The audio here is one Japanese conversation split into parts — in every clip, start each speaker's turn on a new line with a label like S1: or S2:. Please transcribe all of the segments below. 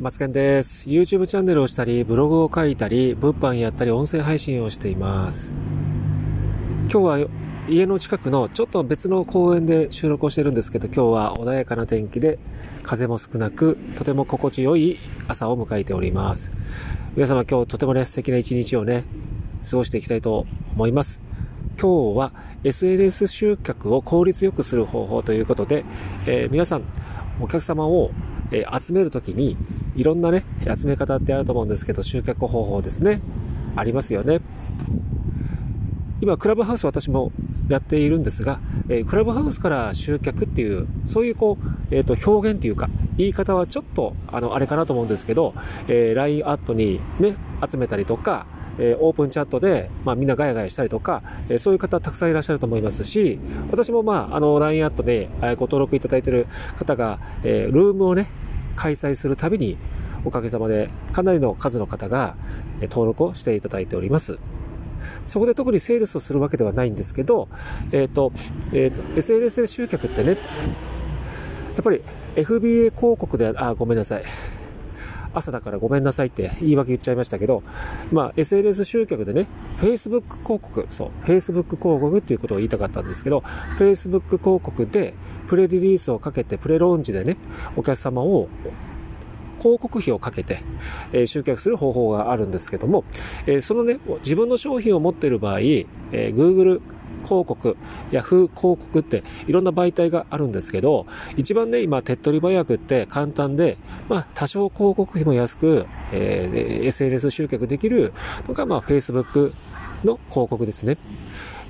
S1: マツケンです。YouTube チャンネルをしたり、ブログを書いたり、物販やったり、音声配信をしています。今日は家の近くのちょっと別の公園で収録をしてるんですけど、今日は穏やかな天気で、風も少なく、とても心地よい朝を迎えております。皆様今日とてもね、素敵な一日をね、過ごしていきたいと思います。今日は SNS 集客を効率よくする方法ということで、えー、皆さん、お客様をえ集めるときに、いろんなね、集め方ってあると思うんですけど、集客方法ですね。ありますよね。今、クラブハウス私もやっているんですが、えー、クラブハウスから集客っていう、そういうこう、えっ、ー、と、表現っていうか、言い方はちょっと、あの、あれかなと思うんですけど、えー、LINE アットにね、集めたりとか、えー、オープンチャットで、まあ、みんなガヤガヤしたりとか、えー、そういう方たくさんいらっしゃると思いますし、私もまあ、あの、LINE アットで、えー、ご登録いただいている方が、えルームをね、開催するたびに、おかげさまでかなりの数の方が登録をしていただいております。そこで特にセールスをするわけではないんですけど、えっ、ー、と、えっ、ー、と、SNS で集客ってね、やっぱり FBA 広告で、あ、ごめんなさい。朝だからごめんなさいって言い訳言っちゃいましたけど、まあ、SNS 集客でね、Facebook 広告、そう、Facebook 広告っていうことを言いたかったんですけど、Facebook 広告でプレリリースをかけて、プレローンチでね、お客様を広告費をかけて、えー、集客する方法があるんですけども、えー、そのね、自分の商品を持っている場合、えー、Google 広告、Yahoo 広告っていろんな媒体があるんですけど、一番ね、今手っ取り早くって簡単で、まあ多少広告費も安く、えー、SNS 集客できるのが、まあ Facebook の広告ですね。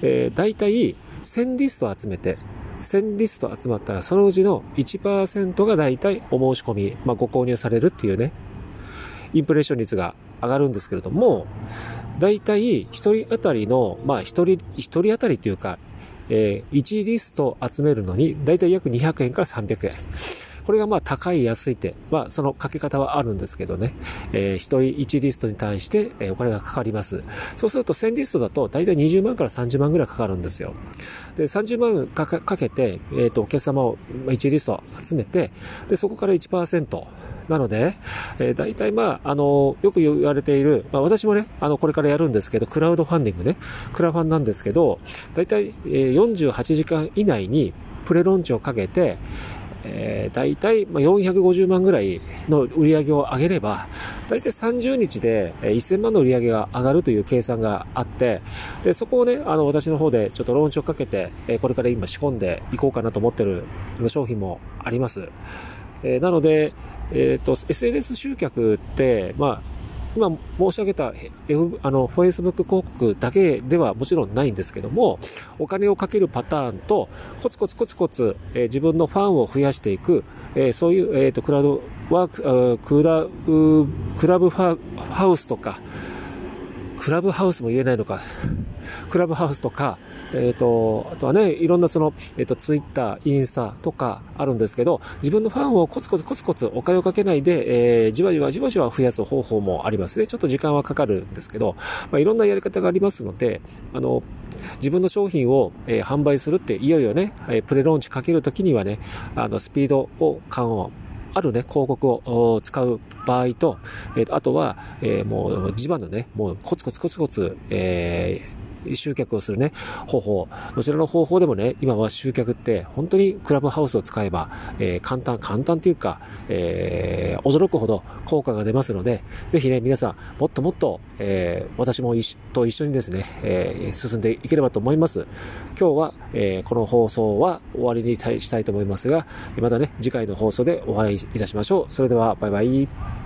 S1: えー、大体1000リスト集めて、1000リスト集まったらそのうちの1%が大体お申し込み、まあご購入されるっていうね、インプレッション率が上がるんですけれども、大体1人当たりの、まあ1人、1人当たりっていうか、えー、1リスト集めるのに、大体約200円から300円。これがまあ高い安いって、まあそのかけ方はあるんですけどね、えー、1人1リストに対して、えお金がかかります。そうすると1000リストだと大体20万から30万ぐらいかかるんですよ。で、30万かけて、えっ、ー、と、お客様を1リスト集めて、で、そこから1%、なので、えー、大体まあ、あの、よく言われている、まあ私もね、あの、これからやるんですけど、クラウドファンディングね、クラファンなんですけど、大体、えー、48時間以内にプレローンチをかけて、えー、大体、まあ、450万ぐらいの売り上げを上げれば、大体30日で1000万の売り上げが上がるという計算があって、で、そこをね、あの、私の方でちょっとローンチをかけて、えこれから今仕込んでいこうかなと思ってる商品もあります。えー、なので、えっ、ー、と、SNS 集客って、まあ、今申し上げた、F、あの、Facebook 広告だけではもちろんないんですけども、お金をかけるパターンと、コツコツコツコツ、えー、自分のファンを増やしていく、えー、そういう、えっ、ー、と、クラウドワーク、クラブ、クラブハウスとか、クラブハウスも言えないのか、クラブハウスとか、えっ、ー、と、あとはね、いろんなその、えっ、ー、と、ツイッター、インスタとかあるんですけど、自分のファンをコツコツコツコツお金をかけないで、えー、じわじわじわじわ増やす方法もありますね。ちょっと時間はかかるんですけど、まあ、いろんなやり方がありますので、あの、自分の商品を、えー、販売するって、いよいよね、えー、プレローンチかけるときにはね、あの、スピードを緩和、あるね、広告を使う場合と、えー、あとは、えー、もう、地場のね、もうコツコツコツコツ、えー、集客をするね、方法。どちらの方法でもね、今は集客って本当にクラブハウスを使えば、えー、簡単、簡単というか、えー、驚くほど効果が出ますので、ぜひね、皆さん、もっともっと、えー、私も一と一緒にですね、え進んでいければと思います。今日は、えこの放送は終わりにしたいと思いますが、またね、次回の放送でお会いいたしましょう。それでは、バイバイ。